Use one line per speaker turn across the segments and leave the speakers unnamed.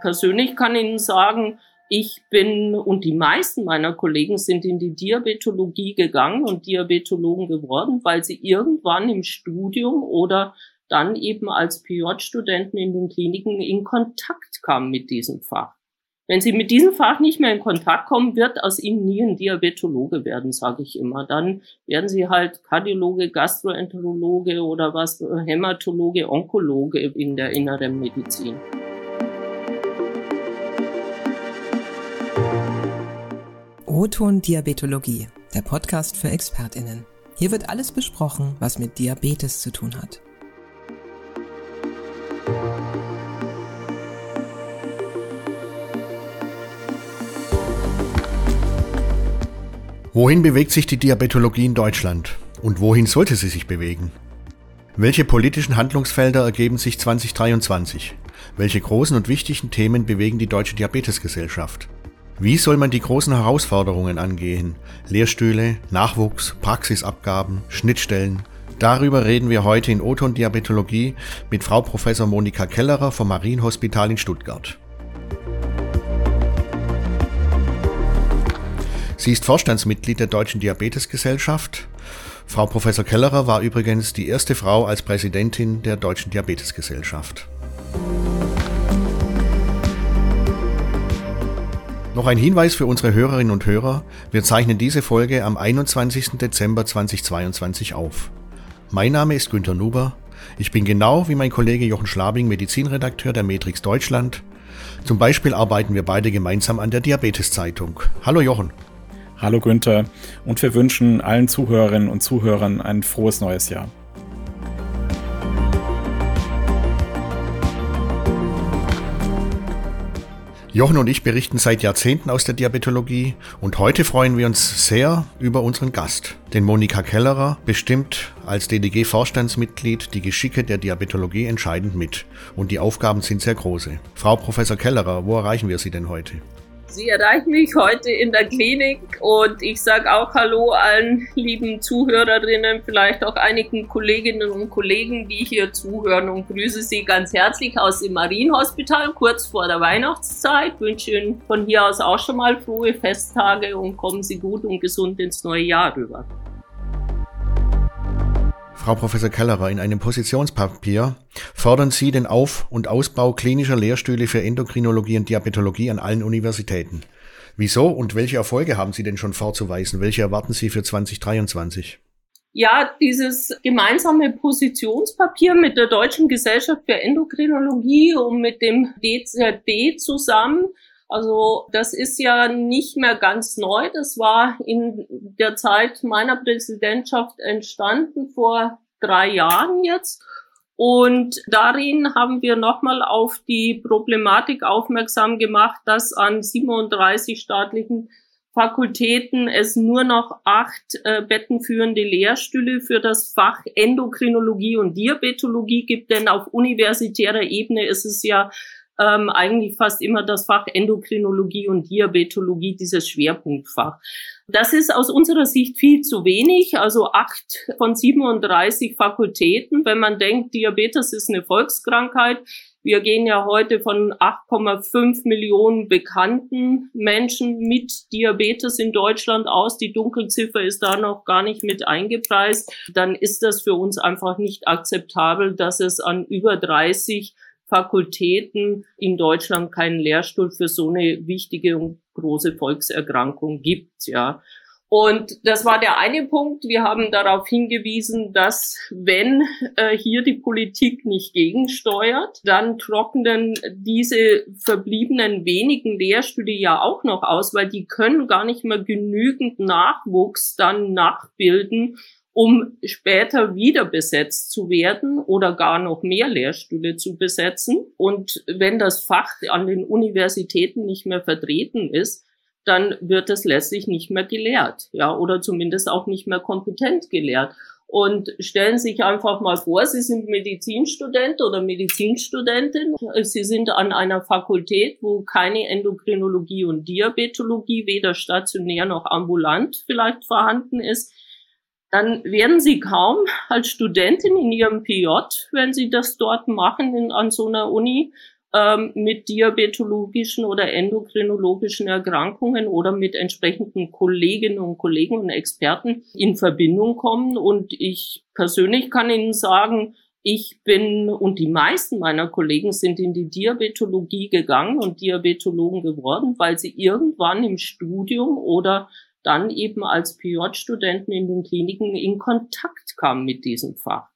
persönlich kann Ihnen sagen, ich bin und die meisten meiner Kollegen sind in die Diabetologie gegangen und Diabetologen geworden, weil sie irgendwann im Studium oder dann eben als PJ-Studenten in den Kliniken in Kontakt kamen mit diesem Fach. Wenn Sie mit diesem Fach nicht mehr in Kontakt kommen, wird aus Ihnen nie ein Diabetologe werden, sage ich immer. Dann werden Sie halt Kardiologe, Gastroenterologe oder was, Hämatologe, Onkologe in der inneren Medizin.
Roton Diabetologie, der Podcast für ExpertInnen. Hier wird alles besprochen, was mit Diabetes zu tun hat.
Wohin bewegt sich die Diabetologie in Deutschland? Und wohin sollte sie sich bewegen? Welche politischen Handlungsfelder ergeben sich 2023? Welche großen und wichtigen Themen bewegen die Deutsche Diabetesgesellschaft? Wie soll man die großen Herausforderungen angehen? Lehrstühle, Nachwuchs, Praxisabgaben, Schnittstellen. Darüber reden wir heute in Oton Diabetologie mit Frau Professor Monika Kellerer vom Marienhospital in Stuttgart. Sie ist Vorstandsmitglied der Deutschen Diabetesgesellschaft. Frau Professor Kellerer war übrigens die erste Frau als Präsidentin der Deutschen Diabetesgesellschaft. Noch ein Hinweis für unsere Hörerinnen und Hörer. Wir zeichnen diese Folge am 21. Dezember 2022 auf. Mein Name ist Günter Nuber. Ich bin genau wie mein Kollege Jochen Schlabing Medizinredakteur der Matrix Deutschland. Zum Beispiel arbeiten wir beide gemeinsam an der Diabeteszeitung. Hallo Jochen.
Hallo Günther und wir wünschen allen Zuhörerinnen und Zuhörern ein frohes neues Jahr.
Jochen und ich berichten seit Jahrzehnten aus der Diabetologie und heute freuen wir uns sehr über unseren Gast, den Monika Kellerer, bestimmt als DDG-Vorstandsmitglied die Geschicke der Diabetologie entscheidend mit und die Aufgaben sind sehr große. Frau Professor Kellerer, wo erreichen wir Sie denn heute?
Sie erreichen mich heute in der Klinik und ich sage auch Hallo allen lieben Zuhörerinnen, vielleicht auch einigen Kolleginnen und Kollegen, die hier zuhören und grüße Sie ganz herzlich aus dem Marienhospital kurz vor der Weihnachtszeit. Wünsche Ihnen von hier aus auch schon mal frohe Festtage und kommen Sie gut und gesund ins neue Jahr rüber.
Frau Professor Kellerer, in einem Positionspapier fordern Sie den Auf- und Ausbau klinischer Lehrstühle für Endokrinologie und Diabetologie an allen Universitäten. Wieso und welche Erfolge haben Sie denn schon vorzuweisen? Welche erwarten Sie für 2023?
Ja, dieses gemeinsame Positionspapier mit der Deutschen Gesellschaft für Endokrinologie und mit dem DZB zusammen also das ist ja nicht mehr ganz neu. Das war in der Zeit meiner Präsidentschaft entstanden vor drei Jahren jetzt. Und darin haben wir nochmal auf die Problematik aufmerksam gemacht, dass an 37 staatlichen Fakultäten es nur noch acht äh, bettenführende Lehrstühle für das Fach Endokrinologie und Diabetologie gibt, denn auf universitärer Ebene ist es ja ähm, eigentlich fast immer das Fach Endokrinologie und Diabetologie, dieses Schwerpunktfach. Das ist aus unserer Sicht viel zu wenig, also acht von 37 Fakultäten. Wenn man denkt, Diabetes ist eine Volkskrankheit, wir gehen ja heute von 8,5 Millionen bekannten Menschen mit Diabetes in Deutschland aus. Die Dunkelziffer ist da noch gar nicht mit eingepreist. Dann ist das für uns einfach nicht akzeptabel, dass es an über 30 Fakultäten in Deutschland keinen Lehrstuhl für so eine wichtige und große Volkserkrankung gibt, ja. Und das war der eine Punkt. Wir haben darauf hingewiesen, dass wenn äh, hier die Politik nicht gegensteuert, dann trocknen diese verbliebenen wenigen Lehrstühle ja auch noch aus, weil die können gar nicht mehr genügend Nachwuchs dann nachbilden, um später wieder besetzt zu werden oder gar noch mehr Lehrstühle zu besetzen. Und wenn das Fach an den Universitäten nicht mehr vertreten ist, dann wird es letztlich nicht mehr gelehrt, ja, oder zumindest auch nicht mehr kompetent gelehrt. Und stellen Sie sich einfach mal vor, Sie sind Medizinstudent oder Medizinstudentin. Sie sind an einer Fakultät, wo keine Endokrinologie und Diabetologie weder stationär noch ambulant vielleicht vorhanden ist dann werden Sie kaum als Studentin in Ihrem PJ, wenn Sie das dort machen in, an so einer Uni, ähm, mit diabetologischen oder endokrinologischen Erkrankungen oder mit entsprechenden Kolleginnen und Kollegen und Experten in Verbindung kommen. Und ich persönlich kann Ihnen sagen, ich bin und die meisten meiner Kollegen sind in die Diabetologie gegangen und Diabetologen geworden, weil sie irgendwann im Studium oder dann eben als PJ-Studenten in den Kliniken in Kontakt kamen mit diesem Fach.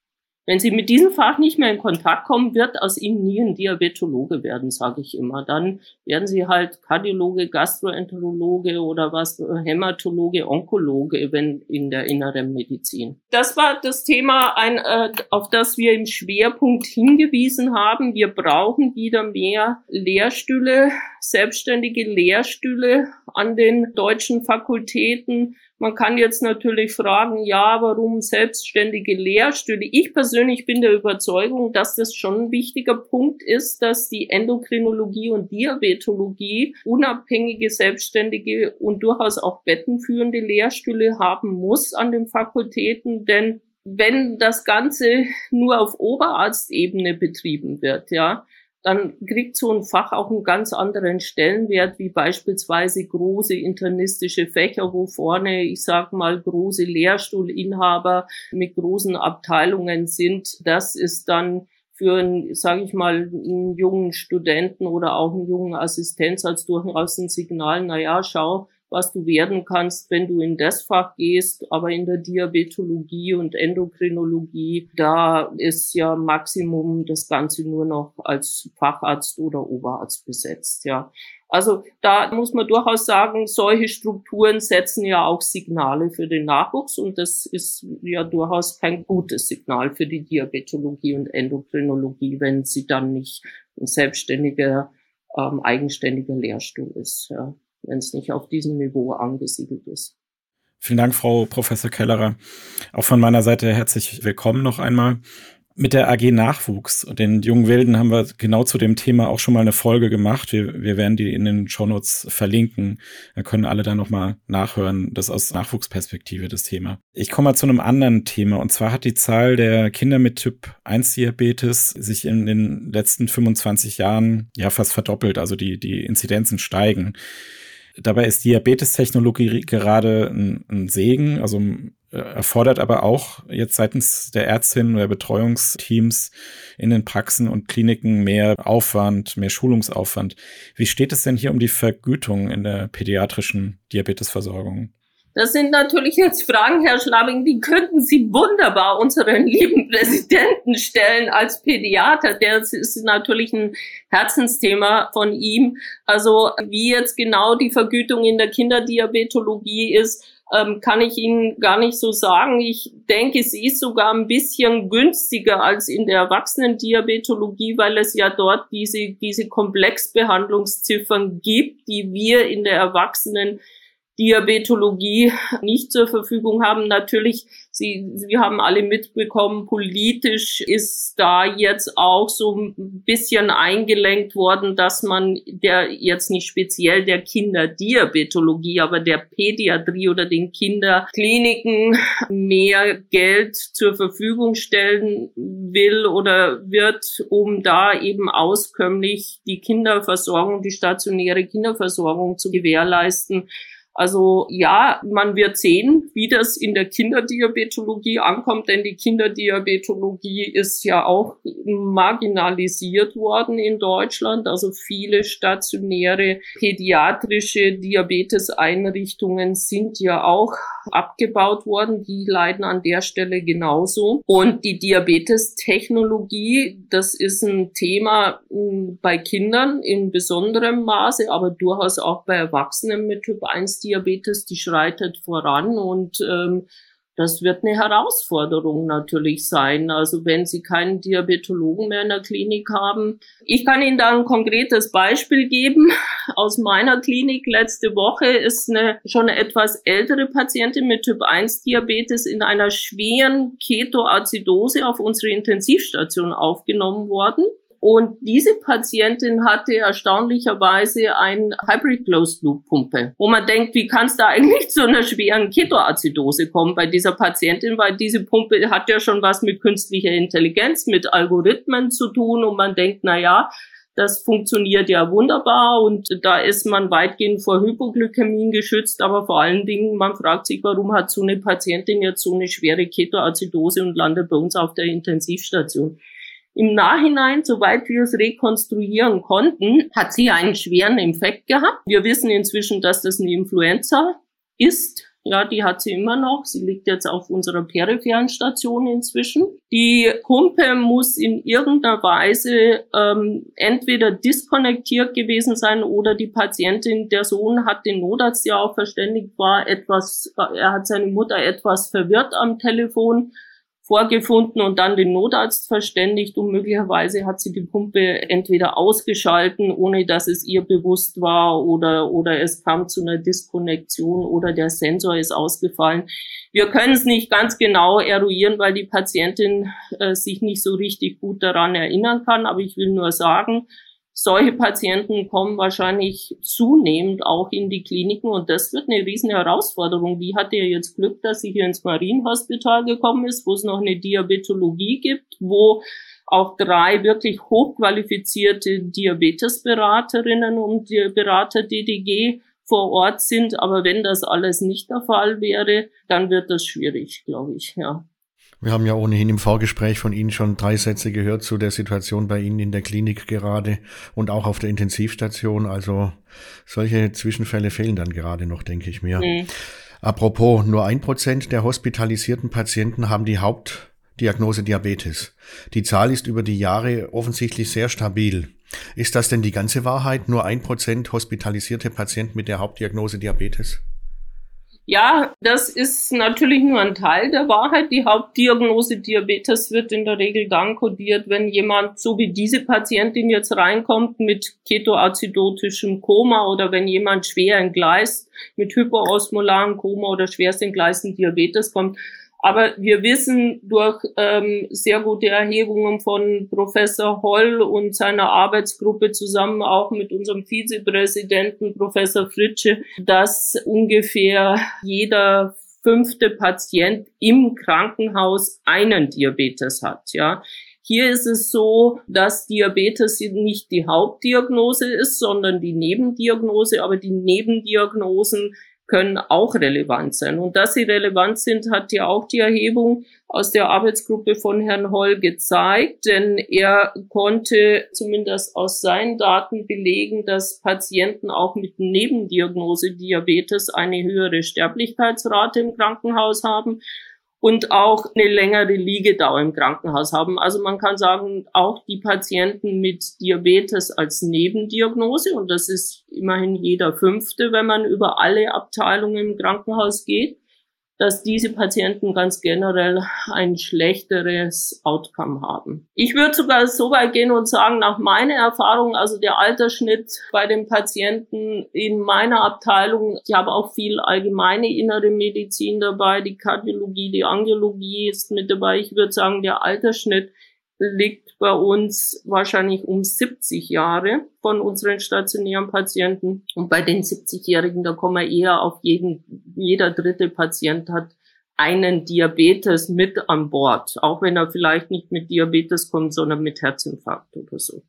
Wenn Sie mit diesem Fach nicht mehr in Kontakt kommen, wird aus Ihnen nie ein Diabetologe werden, sage ich immer. Dann werden Sie halt Kardiologe, Gastroenterologe oder was, Hämatologe, Onkologe, wenn in der inneren Medizin. Das war das Thema, ein, äh, auf das wir im Schwerpunkt hingewiesen haben. Wir brauchen wieder mehr Lehrstühle, selbstständige Lehrstühle an den deutschen Fakultäten man kann jetzt natürlich fragen, ja, warum selbstständige Lehrstühle? Ich persönlich bin der Überzeugung, dass das schon ein wichtiger Punkt ist, dass die Endokrinologie und Diabetologie unabhängige, selbstständige und durchaus auch bettenführende Lehrstühle haben muss an den Fakultäten, denn wenn das Ganze nur auf Oberarztebene betrieben wird, ja, dann kriegt so ein Fach auch einen ganz anderen Stellenwert, wie beispielsweise große internistische Fächer, wo vorne, ich sag mal, große Lehrstuhlinhaber mit großen Abteilungen sind. Das ist dann für einen, sage ich mal, einen jungen Studenten oder auch einen jungen Assistenz als durchaus ein Signal, na ja, schau, was du werden kannst, wenn du in das Fach gehst. Aber in der Diabetologie und Endokrinologie, da ist ja Maximum das Ganze nur noch als Facharzt oder Oberarzt besetzt, ja. Also da muss man durchaus sagen, solche Strukturen setzen ja auch Signale für den Nachwuchs und das ist ja durchaus kein gutes Signal für die Diabetologie und Endokrinologie, wenn sie dann nicht ein selbstständiger, ähm, eigenständiger Lehrstuhl ist. Ja wenn es nicht auf diesem Niveau angesiedelt ist.
Vielen Dank, Frau Professor Kellerer. Auch von meiner Seite herzlich willkommen noch einmal. Mit der AG Nachwuchs und den jungen Wilden haben wir genau zu dem Thema auch schon mal eine Folge gemacht. Wir, wir werden die in den Shownotes verlinken. Da können alle da nochmal nachhören. Das aus Nachwuchsperspektive das Thema. Ich komme mal zu einem anderen Thema. Und zwar hat die Zahl der Kinder mit Typ 1 Diabetes sich in den letzten 25 Jahren ja fast verdoppelt. Also die, die Inzidenzen steigen. Dabei ist Diabetestechnologie gerade ein, ein Segen, also äh, erfordert aber auch jetzt seitens der Ärztinnen oder Betreuungsteams in den Praxen und Kliniken mehr Aufwand, mehr Schulungsaufwand. Wie steht es denn hier um die Vergütung in der pädiatrischen Diabetesversorgung?
Das sind natürlich jetzt Fragen, Herr Schlabing, die könnten Sie wunderbar unseren lieben Präsidenten stellen als Pädiater. Der ist natürlich ein Herzensthema von ihm. Also wie jetzt genau die Vergütung in der Kinderdiabetologie ist, ähm, kann ich Ihnen gar nicht so sagen. Ich denke, sie ist sogar ein bisschen günstiger als in der Erwachsenendiabetologie, weil es ja dort diese, diese Komplexbehandlungsziffern gibt, die wir in der Erwachsenen Diabetologie nicht zur Verfügung haben. Natürlich, Sie, Sie haben alle mitbekommen, politisch ist da jetzt auch so ein bisschen eingelenkt worden, dass man der jetzt nicht speziell der Kinderdiabetologie, aber der Pädiatrie oder den Kinderkliniken mehr Geld zur Verfügung stellen will oder wird, um da eben auskömmlich die Kinderversorgung, die stationäre Kinderversorgung zu gewährleisten. Also ja, man wird sehen, wie das in der Kinderdiabetologie ankommt, denn die Kinderdiabetologie ist ja auch marginalisiert worden in Deutschland. Also viele stationäre pädiatrische Diabeteseinrichtungen sind ja auch abgebaut worden. Die leiden an der Stelle genauso. Und die Diabetestechnologie, das ist ein Thema hm, bei Kindern in besonderem Maße, aber durchaus auch bei Erwachsenen mit Typ 1 Diabetes, die schreitet voran und ähm, das wird eine Herausforderung natürlich sein. Also wenn Sie keinen Diabetologen mehr in der Klinik haben. Ich kann Ihnen da ein konkretes Beispiel geben. Aus meiner Klinik letzte Woche ist eine schon etwas ältere Patientin mit Typ 1 Diabetes in einer schweren Ketoazidose auf unsere Intensivstation aufgenommen worden. Und diese Patientin hatte erstaunlicherweise ein Hybrid Closed Loop Pumpe, wo man denkt, wie kann es da eigentlich zu einer schweren Ketoazidose kommen bei dieser Patientin, weil diese Pumpe hat ja schon was mit künstlicher Intelligenz, mit Algorithmen zu tun. Und man denkt, na ja, Das funktioniert ja wunderbar. Und da ist man weitgehend vor Hypoglykämien geschützt, aber vor allen Dingen, man fragt sich, warum hat so eine Patientin jetzt so eine schwere Ketoazidose und landet bei uns auf der Intensivstation. Im Nachhinein, soweit wir es rekonstruieren konnten, hat sie einen schweren Infekt gehabt. Wir wissen inzwischen, dass das eine Influenza ist ja, die hat sie immer noch. Sie liegt jetzt auf unserer peripheren Station inzwischen. Die Pumpe muss in irgendeiner Weise ähm, entweder diskonnektiert gewesen sein oder die Patientin, der Sohn hat den Notarzt ja auch verständigt, war etwas, er hat seine Mutter etwas verwirrt am Telefon vorgefunden und dann den Notarzt verständigt und möglicherweise hat sie die Pumpe entweder ausgeschalten, ohne dass es ihr bewusst war oder, oder es kam zu einer Diskonnektion oder der Sensor ist ausgefallen. Wir können es nicht ganz genau eruieren, weil die Patientin äh, sich nicht so richtig gut daran erinnern kann, aber ich will nur sagen, solche Patienten kommen wahrscheinlich zunehmend auch in die Kliniken und das wird eine riesen Herausforderung. Die hatte ja jetzt Glück, dass sie hier ins Marienhospital gekommen ist, wo es noch eine Diabetologie gibt, wo auch drei wirklich hochqualifizierte Diabetesberaterinnen und Berater DDG vor Ort sind. Aber wenn das alles nicht der Fall wäre, dann wird das schwierig, glaube ich, ja.
Wir haben ja ohnehin im Vorgespräch von Ihnen schon drei Sätze gehört zu der Situation bei Ihnen in der Klinik gerade und auch auf der Intensivstation. Also solche Zwischenfälle fehlen dann gerade noch, denke ich mir. Mhm. Apropos, nur ein Prozent der hospitalisierten Patienten haben die Hauptdiagnose Diabetes. Die Zahl ist über die Jahre offensichtlich sehr stabil. Ist das denn die ganze Wahrheit? Nur ein Prozent hospitalisierte Patienten mit der Hauptdiagnose Diabetes?
Ja, das ist natürlich nur ein Teil der Wahrheit. Die Hauptdiagnose Diabetes wird in der Regel dann kodiert, wenn jemand, so wie diese Patientin jetzt reinkommt, mit ketoacidotischem Koma oder wenn jemand schwer entgleist mit hyperosmolarem Koma oder schwerst entgleisten Diabetes kommt. Aber wir wissen durch ähm, sehr gute Erhebungen von Professor Holl und seiner Arbeitsgruppe zusammen auch mit unserem Vizepräsidenten Professor Fritsche, dass ungefähr jeder fünfte Patient im Krankenhaus einen Diabetes hat, ja. Hier ist es so, dass Diabetes nicht die Hauptdiagnose ist, sondern die Nebendiagnose, aber die Nebendiagnosen können auch relevant sein. Und dass sie relevant sind, hat ja auch die Erhebung aus der Arbeitsgruppe von Herrn Holl gezeigt, denn er konnte zumindest aus seinen Daten belegen, dass Patienten auch mit Nebendiagnose Diabetes eine höhere Sterblichkeitsrate im Krankenhaus haben und auch eine längere Liegedauer im Krankenhaus haben. Also man kann sagen, auch die Patienten mit Diabetes als Nebendiagnose, und das ist immerhin jeder fünfte, wenn man über alle Abteilungen im Krankenhaus geht, dass diese Patienten ganz generell ein schlechteres Outcome haben. Ich würde sogar so weit gehen und sagen, nach meiner Erfahrung, also der Altersschnitt bei den Patienten in meiner Abteilung, ich habe auch viel allgemeine innere Medizin dabei, die Kardiologie, die Angiologie ist mit dabei. Ich würde sagen, der Altersschnitt liegt bei uns wahrscheinlich um 70 Jahre von unseren stationären Patienten. Und bei den 70-Jährigen, da kommen wir eher auf jeden, jeder dritte Patient hat einen Diabetes mit an Bord, auch wenn er vielleicht nicht mit Diabetes kommt, sondern mit Herzinfarkt oder so.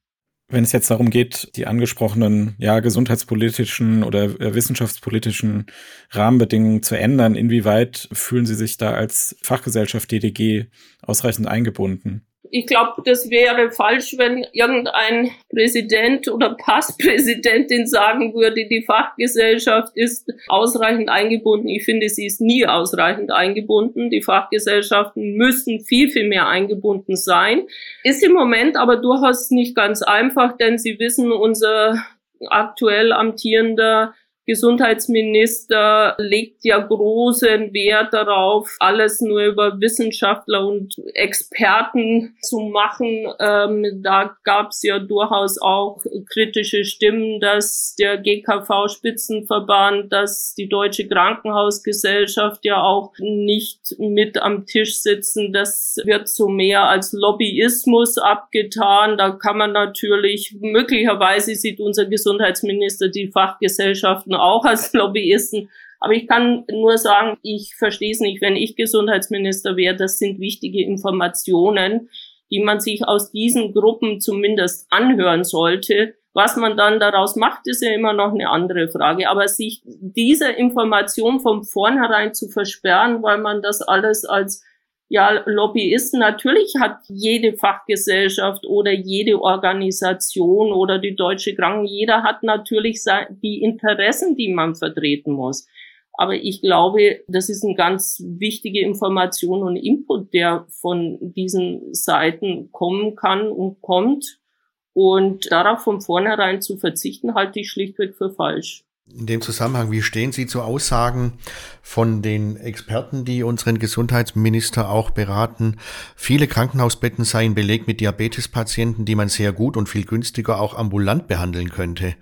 Wenn es jetzt darum geht, die angesprochenen ja, gesundheitspolitischen oder äh, wissenschaftspolitischen Rahmenbedingungen zu ändern, inwieweit fühlen Sie sich da als Fachgesellschaft DDG ausreichend eingebunden?
Ich glaube, das wäre falsch, wenn irgendein Präsident oder Passpräsidentin sagen würde, die Fachgesellschaft ist ausreichend eingebunden. Ich finde, sie ist nie ausreichend eingebunden. Die Fachgesellschaften müssen viel, viel mehr eingebunden sein. Ist im Moment aber durchaus nicht ganz einfach, denn Sie wissen, unser aktuell amtierender Gesundheitsminister legt ja großen Wert darauf, alles nur über Wissenschaftler und Experten zu machen. Ähm, da gab es ja durchaus auch kritische Stimmen, dass der GKV-Spitzenverband, dass die Deutsche Krankenhausgesellschaft ja auch nicht mit am Tisch sitzen. Das wird so mehr als Lobbyismus abgetan. Da kann man natürlich, möglicherweise sieht unser Gesundheitsminister die Fachgesellschaften Lobbyisten auch als Lobbyisten. Aber ich kann nur sagen, ich verstehe es nicht, wenn ich Gesundheitsminister wäre. Das sind wichtige Informationen, die man sich aus diesen Gruppen zumindest anhören sollte. Was man dann daraus macht, ist ja immer noch eine andere Frage. Aber sich diese Information von vornherein zu versperren, weil man das alles als ja, Lobbyisten, natürlich hat jede Fachgesellschaft oder jede Organisation oder die Deutsche Kranken, jeder hat natürlich die Interessen, die man vertreten muss. Aber ich glaube, das ist eine ganz wichtige Information und Input, der von diesen Seiten kommen kann und kommt. Und darauf von vornherein zu verzichten, halte ich schlichtweg für falsch.
In dem Zusammenhang, wie stehen Sie zu Aussagen von den Experten, die unseren Gesundheitsminister auch beraten? Viele Krankenhausbetten seien belegt mit Diabetespatienten, die man sehr gut und viel günstiger auch ambulant behandeln könnte.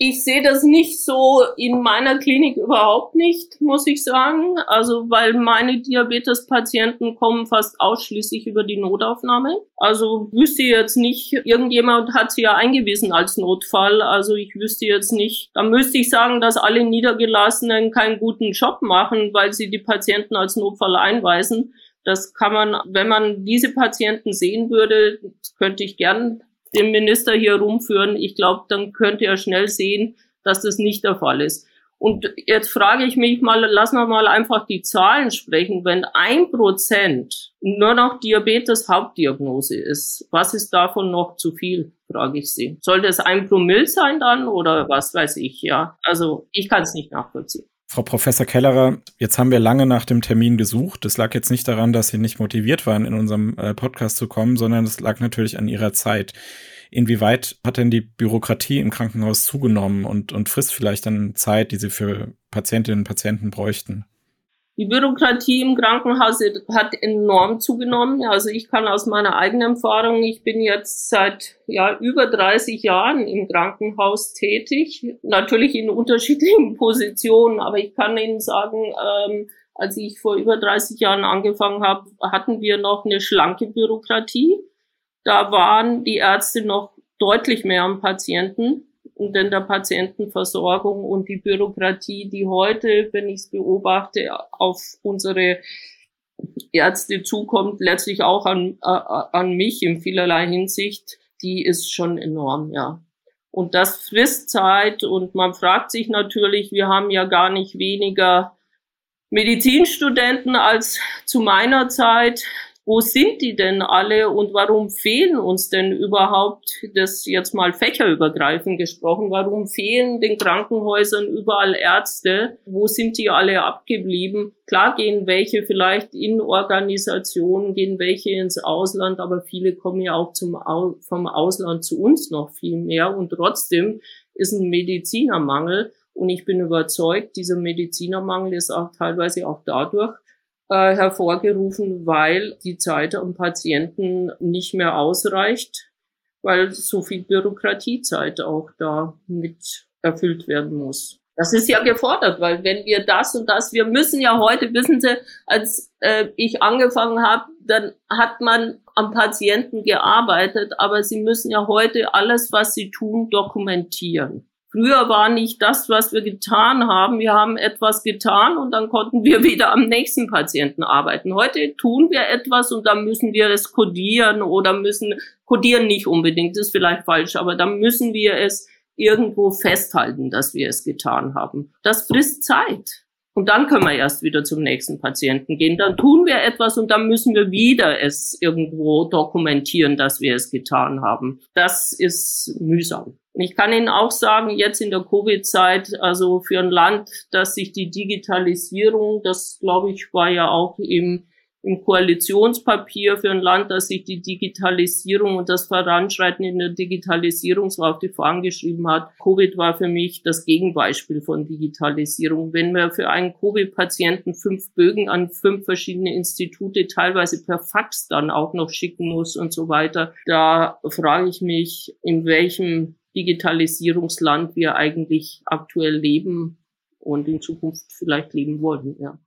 Ich sehe das nicht so in meiner Klinik überhaupt nicht, muss ich sagen. Also, weil meine Diabetespatienten kommen fast ausschließlich über die Notaufnahme. Also wüsste jetzt nicht, irgendjemand hat sie ja eingewiesen als Notfall. Also ich wüsste jetzt nicht, da müsste ich sagen, dass alle Niedergelassenen keinen guten Job machen, weil sie die Patienten als Notfall einweisen. Das kann man, wenn man diese Patienten sehen würde, könnte ich gern den Minister hier rumführen. Ich glaube, dann könnte er schnell sehen, dass das nicht der Fall ist. Und jetzt frage ich mich mal, lassen wir mal einfach die Zahlen sprechen. Wenn ein Prozent nur noch Diabetes Hauptdiagnose ist, was ist davon noch zu viel, frage ich Sie. Sollte es ein Promille sein dann oder was weiß ich, ja? Also ich kann es nicht nachvollziehen.
Frau Professor Kellerer, jetzt haben wir lange nach dem Termin gesucht. Das lag jetzt nicht daran, dass Sie nicht motiviert waren, in unserem äh, Podcast zu kommen, sondern es lag natürlich an Ihrer Zeit. Inwieweit hat denn die Bürokratie im Krankenhaus zugenommen und, und frisst vielleicht dann Zeit, die Sie für Patientinnen und Patienten bräuchten?
Die Bürokratie im Krankenhaus hat enorm zugenommen. Also ich kann aus meiner eigenen Erfahrung, ich bin jetzt seit ja, über 30 Jahren im Krankenhaus tätig, natürlich in unterschiedlichen Positionen, aber ich kann Ihnen sagen, ähm, als ich vor über 30 Jahren angefangen habe, hatten wir noch eine schlanke Bürokratie. Da waren die Ärzte noch deutlich mehr am Patienten und in der Patientenversorgung und die Bürokratie, die heute, wenn ich es beobachte, auf unsere Ärzte zukommt, letztlich auch an, äh, an mich in vielerlei Hinsicht, die ist schon enorm, ja. Und das frisst Zeit und man fragt sich natürlich, wir haben ja gar nicht weniger Medizinstudenten als zu meiner Zeit wo sind die denn alle und warum fehlen uns denn überhaupt, das jetzt mal fächerübergreifend gesprochen, warum fehlen den Krankenhäusern überall Ärzte? Wo sind die alle abgeblieben? Klar gehen welche vielleicht in Organisationen, gehen welche ins Ausland, aber viele kommen ja auch zum, vom Ausland zu uns noch viel mehr und trotzdem ist ein Medizinermangel. Und ich bin überzeugt, dieser Medizinermangel ist auch teilweise auch dadurch äh, hervorgerufen, weil die Zeit am Patienten nicht mehr ausreicht, weil so viel Bürokratiezeit auch da mit erfüllt werden muss. Das ist ja gefordert, weil wenn wir das und das, wir müssen ja heute, wissen Sie, als äh, ich angefangen habe, dann hat man am Patienten gearbeitet, aber Sie müssen ja heute alles, was Sie tun, dokumentieren. Früher war nicht das, was wir getan haben. Wir haben etwas getan und dann konnten wir wieder am nächsten Patienten arbeiten. Heute tun wir etwas und dann müssen wir es kodieren oder müssen, kodieren nicht unbedingt, ist vielleicht falsch, aber dann müssen wir es irgendwo festhalten, dass wir es getan haben. Das frisst Zeit. Und dann können wir erst wieder zum nächsten Patienten gehen. Dann tun wir etwas und dann müssen wir wieder es irgendwo dokumentieren, dass wir es getan haben. Das ist mühsam. Ich kann Ihnen auch sagen, jetzt in der Covid-Zeit, also für ein Land, dass sich die Digitalisierung, das glaube ich war ja auch im, im Koalitionspapier für ein Land, dass sich die Digitalisierung und das Voranschreiten in der Digitalisierung so auf die Fahnen geschrieben hat. Covid war für mich das Gegenbeispiel von Digitalisierung. Wenn man für einen Covid-Patienten fünf Bögen an fünf verschiedene Institute teilweise per Fax dann auch noch schicken muss und so weiter, da frage ich mich, in welchem Digitalisierungsland wir eigentlich aktuell leben und in Zukunft vielleicht leben wollen, ja.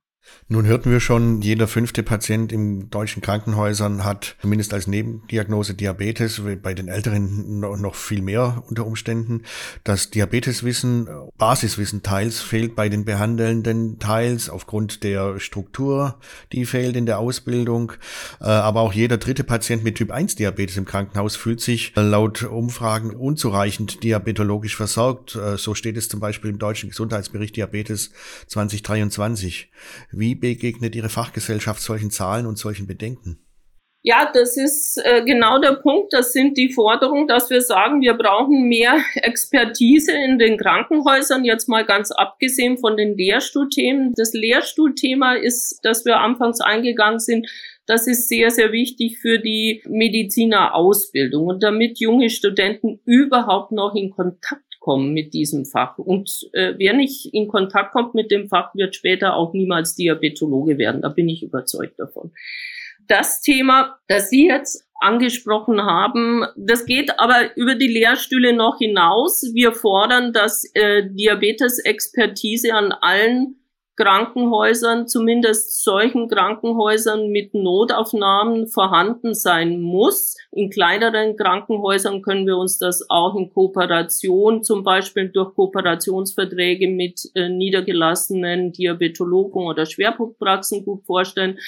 Nun hörten wir schon, jeder fünfte Patient in deutschen Krankenhäusern hat zumindest als Nebendiagnose Diabetes, bei den Älteren noch viel mehr unter Umständen. Das Diabeteswissen, Basiswissen teils fehlt bei den Behandelnden, teils aufgrund der Struktur, die fehlt in der Ausbildung. Äh, aber auch jeder dritte Patient mit Typ 1 Diabetes im Krankenhaus fühlt sich laut Umfragen unzureichend diabetologisch versorgt. Äh, so steht es zum Beispiel im deutschen Gesundheitsbericht Diabetes 2023. Wie begegnet Ihre Fachgesellschaft solchen Zahlen und solchen Bedenken?
Ja, das ist äh, genau der Punkt. Das sind die Forderungen, dass wir sagen, wir brauchen mehr Expertise in den Krankenhäusern, jetzt mal ganz abgesehen von den Lehrstuhlthemen. Das Lehrstuhlthema ist, dass wir anfangs eingegangen sind, das ist sehr, sehr wichtig für die Medizinerausbildung und damit junge Studenten überhaupt noch in Kontakt kommen mit diesem Fach. Und äh, wer nicht in Kontakt kommt mit dem Fach, wird später auch niemals Diabetologe werden. Da bin ich überzeugt davon. Das Thema, das Sie jetzt angesprochen haben. Das geht aber über die Lehrstühle noch hinaus. Wir fordern, dass äh, Diabetes-Expertise an allen Krankenhäusern, zumindest solchen Krankenhäusern mit Notaufnahmen vorhanden sein muss. In kleineren Krankenhäusern können wir uns das auch in Kooperation, zum Beispiel durch Kooperationsverträge mit äh, niedergelassenen Diabetologen oder Schwerpunktpraxen gut vorstellen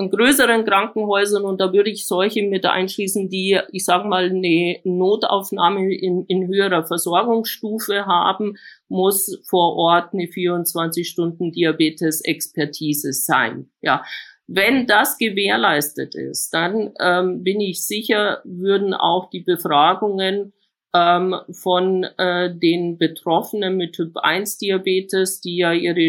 an größeren Krankenhäusern und da würde ich solche mit einschließen, die, ich sage mal, eine Notaufnahme in, in höherer Versorgungsstufe haben, muss vor Ort eine 24-Stunden-Diabetes-Expertise sein. Ja, wenn das gewährleistet ist, dann ähm, bin ich sicher, würden auch die Befragungen ähm, von äh, den Betroffenen mit Typ 1 Diabetes, die ja ihre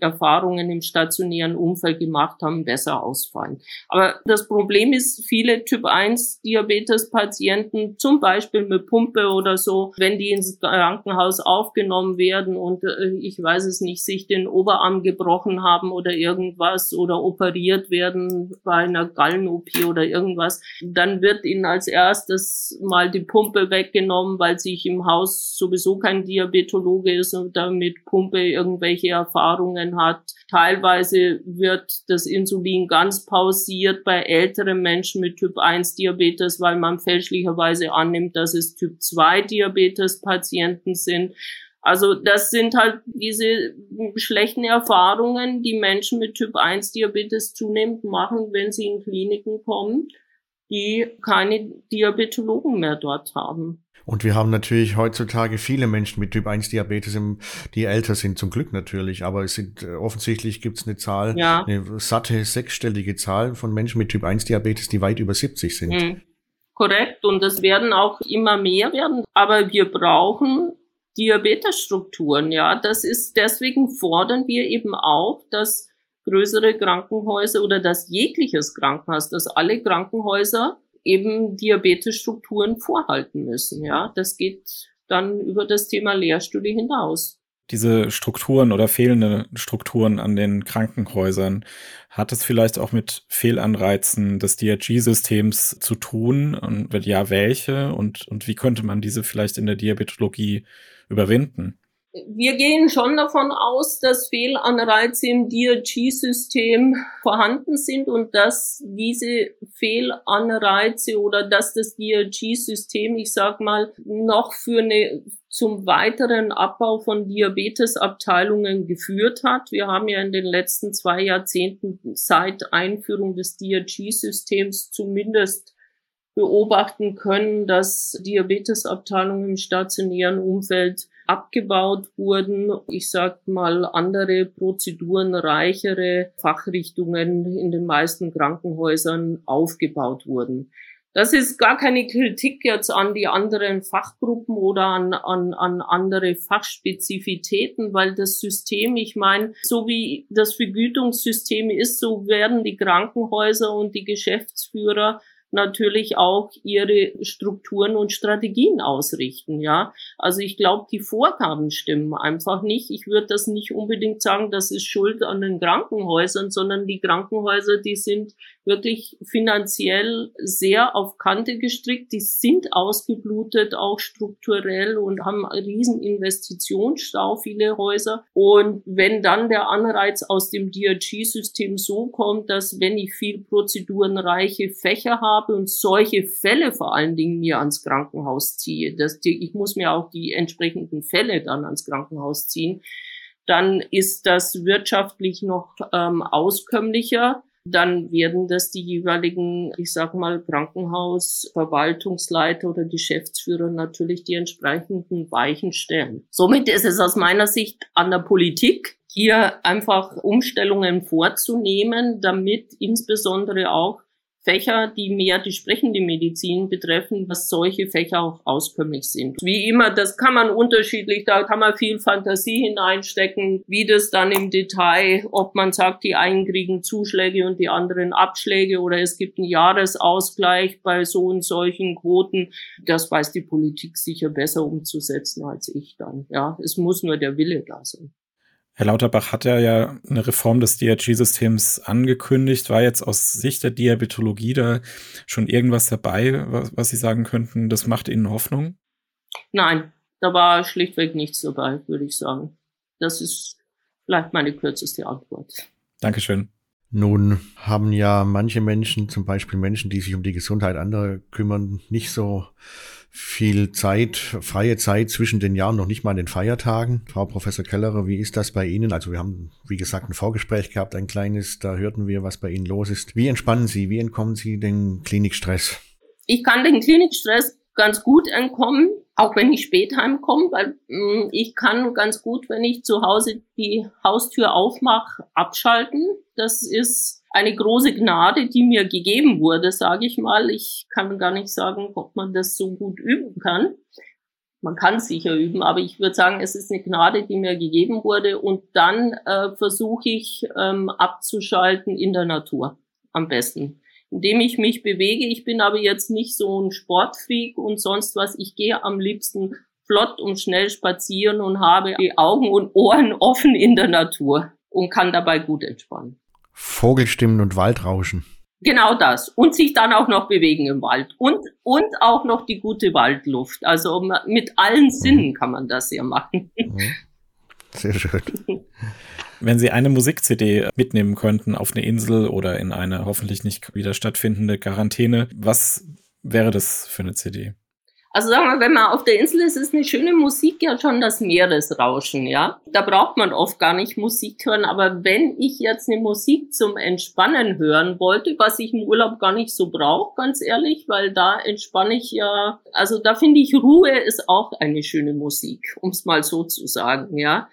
Erfahrungen im stationären Umfeld gemacht haben, besser ausfallen. Aber das Problem ist, viele Typ 1 Diabetes Patienten, zum Beispiel mit Pumpe oder so, wenn die ins Krankenhaus aufgenommen werden und äh, ich weiß es nicht, sich den Oberarm gebrochen haben oder irgendwas oder operiert werden bei einer Gallen-OP oder irgendwas, dann wird ihnen als erstes mal die Pumpe weggenommen genommen, weil sich im Haus sowieso kein Diabetologe ist und da mit Pumpe irgendwelche Erfahrungen hat. Teilweise wird das Insulin ganz pausiert bei älteren Menschen mit Typ 1 Diabetes, weil man fälschlicherweise annimmt, dass es Typ 2 Diabetes Patienten sind. Also das sind halt diese schlechten Erfahrungen, die Menschen mit Typ 1 Diabetes zunehmend machen, wenn sie in Kliniken kommen, die keine Diabetologen mehr dort haben.
Und wir haben natürlich heutzutage viele Menschen mit Typ 1 Diabetes, die älter sind, zum Glück natürlich. Aber es sind äh, offensichtlich gibt es eine Zahl, ja. eine satte sechsstellige Zahl von Menschen mit Typ 1 Diabetes, die weit über 70 sind. Mhm.
Korrekt. Und es werden auch immer mehr werden. Aber wir brauchen Diabetesstrukturen. Ja, das ist deswegen fordern wir eben auch, dass größere Krankenhäuser oder dass jegliches Krankenhaus, dass alle Krankenhäuser eben Diabetesstrukturen vorhalten müssen. Ja, das geht dann über das Thema Lehrstudie hinaus.
Diese Strukturen oder fehlende Strukturen an den Krankenhäusern, hat es vielleicht auch mit Fehlanreizen des DRG-Systems zu tun? Und wenn ja, welche? Und, und wie könnte man diese vielleicht in der Diabetologie überwinden?
Wir gehen schon davon aus, dass Fehlanreize im DRG-System vorhanden sind und dass diese Fehlanreize oder dass das DRG-System, ich sag mal, noch für eine zum weiteren Abbau von Diabetesabteilungen geführt hat. Wir haben ja in den letzten zwei Jahrzehnten seit Einführung des DRG-Systems zumindest beobachten können, dass Diabetesabteilungen im stationären Umfeld abgebaut wurden. Ich sag mal, andere Prozeduren, reichere Fachrichtungen in den meisten Krankenhäusern aufgebaut wurden. Das ist gar keine Kritik jetzt an die anderen Fachgruppen oder an, an, an andere Fachspezifitäten, weil das System, ich meine, so wie das Vergütungssystem ist, so werden die Krankenhäuser und die Geschäftsführer natürlich auch ihre Strukturen und Strategien ausrichten, ja. Also ich glaube, die Vorgaben stimmen einfach nicht. Ich würde das nicht unbedingt sagen, das ist Schuld an den Krankenhäusern, sondern die Krankenhäuser, die sind wirklich finanziell sehr auf Kante gestrickt, die sind ausgeblutet, auch strukturell und haben einen riesen Investitionsstau, viele Häuser. Und wenn dann der Anreiz aus dem DRG-System so kommt, dass wenn ich viel prozedurenreiche Fächer habe, habe und solche Fälle vor allen Dingen mir ans Krankenhaus ziehe, dass die, ich muss mir auch die entsprechenden Fälle dann ans Krankenhaus ziehen, dann ist das wirtschaftlich noch ähm, auskömmlicher. Dann werden das die jeweiligen, ich sag mal, Krankenhausverwaltungsleiter oder Geschäftsführer natürlich die entsprechenden Weichen stellen. Somit ist es aus meiner Sicht an der Politik, hier einfach Umstellungen vorzunehmen, damit insbesondere auch Fächer, die mehr die sprechende Medizin betreffen, dass solche Fächer auch auskömmlich sind. Wie immer, das kann man unterschiedlich, da kann man viel Fantasie hineinstecken, wie das dann im Detail, ob man sagt, die einen kriegen Zuschläge und die anderen Abschläge oder es gibt einen Jahresausgleich bei so und solchen Quoten. Das weiß die Politik sicher besser umzusetzen als ich dann. Ja, es muss nur der Wille da sein.
Herr Lauterbach hat ja, eine Reform des DRG-Systems angekündigt. War jetzt aus Sicht der Diabetologie da schon irgendwas dabei, was, was Sie sagen könnten, das macht Ihnen Hoffnung?
Nein, da war schlichtweg nichts dabei, würde ich sagen. Das ist vielleicht meine kürzeste Antwort.
Dankeschön.
Nun haben ja manche Menschen, zum Beispiel Menschen, die sich um die Gesundheit anderer kümmern, nicht so viel Zeit, freie Zeit zwischen den Jahren, noch nicht mal an den Feiertagen. Frau Professor Kellerer, wie ist das bei Ihnen? Also wir haben, wie gesagt, ein Vorgespräch gehabt, ein kleines, da hörten wir, was bei Ihnen los ist. Wie entspannen Sie, wie entkommen Sie den Klinikstress?
Ich kann den Klinikstress ganz gut entkommen, auch wenn ich spät heimkomme, weil mh, hm, ich kann ganz gut, wenn ich zu Hause die Haustür aufmache, abschalten. Das ist eine große Gnade, die mir gegeben wurde, sage ich mal. Ich kann gar nicht sagen, ob man das so gut üben kann. Man kann sicher üben, aber ich würde sagen, es ist eine Gnade, die mir gegeben wurde. Und dann äh, versuche ich ähm, abzuschalten in der Natur am besten, indem ich mich bewege. Ich bin aber jetzt nicht so ein Sportfreak und sonst was. Ich gehe am liebsten flott und schnell spazieren und habe die Augen und Ohren offen in der Natur und kann dabei gut entspannen.
Vogelstimmen und Waldrauschen.
Genau das. Und sich dann auch noch bewegen im Wald. Und, und auch noch die gute Waldluft. Also mit allen mhm. Sinnen kann man das ja machen. Mhm.
Sehr schön.
Wenn Sie eine Musik-CD mitnehmen könnten auf eine Insel oder in eine hoffentlich nicht wieder stattfindende Quarantäne, was wäre das für eine CD?
Also sagen wir, wenn man auf der Insel ist, ist eine schöne Musik ja schon das Meeresrauschen, ja. Da braucht man oft gar nicht Musik hören, aber wenn ich jetzt eine Musik zum Entspannen hören wollte, was ich im Urlaub gar nicht so brauche, ganz ehrlich, weil da entspanne ich ja, also da finde ich Ruhe ist auch eine schöne Musik, um es mal so zu sagen, ja.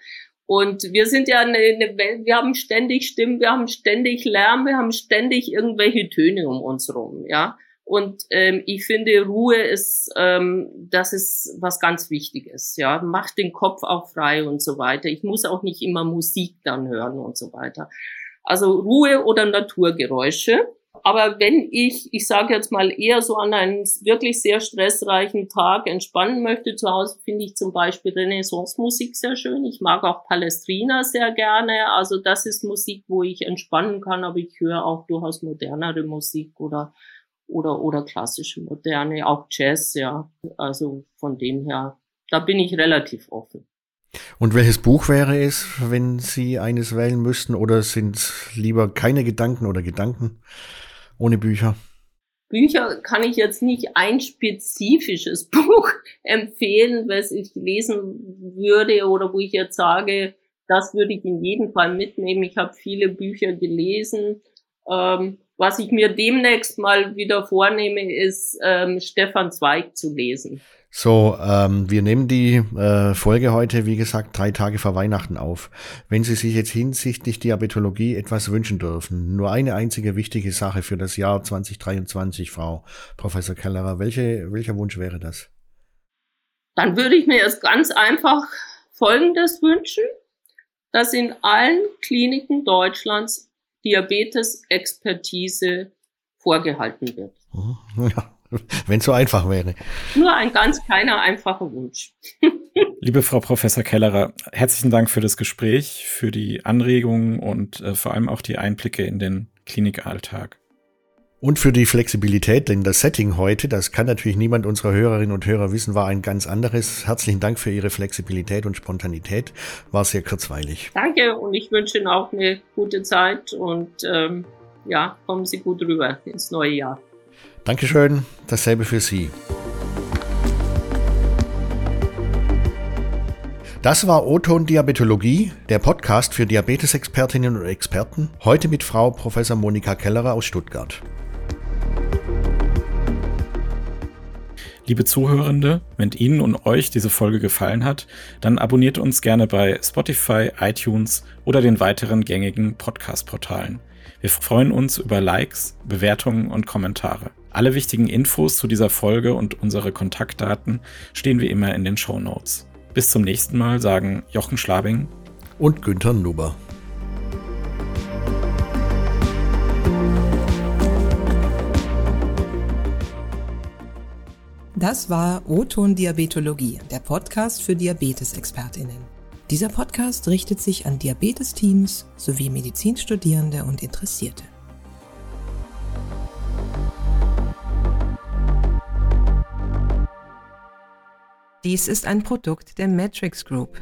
Und wir sind ja eine, eine Welt, wir haben ständig Stimmen, wir haben ständig Lärm, wir haben ständig irgendwelche Töne um uns rum, ja. Und ähm, ich finde, Ruhe ist, ähm, das ist was ganz Wichtiges. Ja, macht den Kopf auch frei und so weiter. Ich muss auch nicht immer Musik dann hören und so weiter. Also Ruhe oder Naturgeräusche. Aber wenn ich, ich sage jetzt mal eher so an einem wirklich sehr stressreichen Tag entspannen möchte zu Hause, finde ich zum Beispiel Renaissance-Musik sehr schön. Ich mag auch Palestrina sehr gerne. Also das ist Musik, wo ich entspannen kann, aber ich höre auch durchaus modernere Musik oder oder, oder klassische Moderne, auch Jazz, ja. Also von dem her, da bin ich relativ offen.
Und welches Buch wäre es, wenn Sie eines wählen müssten? Oder sind es lieber keine Gedanken oder Gedanken ohne Bücher?
Bücher kann ich jetzt nicht ein spezifisches Buch empfehlen, was ich lesen würde oder wo ich jetzt sage, das würde ich in jedem Fall mitnehmen. Ich habe viele Bücher gelesen. Ähm, was ich mir demnächst mal wieder vornehme, ist ähm, Stefan Zweig zu lesen.
So, ähm, wir nehmen die äh, Folge heute, wie gesagt, drei Tage vor Weihnachten auf. Wenn Sie sich jetzt hinsichtlich Diabetologie etwas wünschen dürfen, nur eine einzige wichtige Sache für das Jahr 2023, Frau Professor Kellerer, welche, welcher Wunsch wäre das?
Dann würde ich mir jetzt ganz einfach Folgendes wünschen, dass in allen Kliniken Deutschlands Diabetes-Expertise vorgehalten wird.
Ja, wenn es so einfach wäre.
Nur ein ganz kleiner, einfacher Wunsch.
Liebe Frau Professor Kellerer, herzlichen Dank für das Gespräch, für die Anregungen und äh, vor allem auch die Einblicke in den Klinikalltag.
Und für die Flexibilität, denn das Setting heute, das kann natürlich niemand unserer Hörerinnen und Hörer wissen, war ein ganz anderes. Herzlichen Dank für Ihre Flexibilität und Spontanität. War sehr kurzweilig.
Danke und ich wünsche Ihnen auch eine gute Zeit und ähm, ja, kommen Sie gut rüber ins neue Jahr.
Dankeschön, dasselbe für Sie. Das war O-Ton Diabetologie, der Podcast für Diabetesexpertinnen und Experten, heute mit Frau Professor Monika Kellerer aus Stuttgart.
Liebe Zuhörende, wenn Ihnen und euch diese Folge gefallen hat, dann abonniert uns gerne bei Spotify, iTunes oder den weiteren gängigen Podcast-Portalen. Wir freuen uns über Likes, Bewertungen und Kommentare. Alle wichtigen Infos zu dieser Folge und unsere Kontaktdaten stehen wie immer in den Show Notes. Bis zum nächsten Mal sagen Jochen Schlabing
und Günther Nuber.
Das war O-Ton Diabetologie, der Podcast für Diabetesexpertinnen. Dieser Podcast richtet sich an Diabetesteams sowie Medizinstudierende und Interessierte. Dies ist ein Produkt der Matrix Group.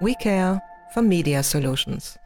We care for Media Solutions.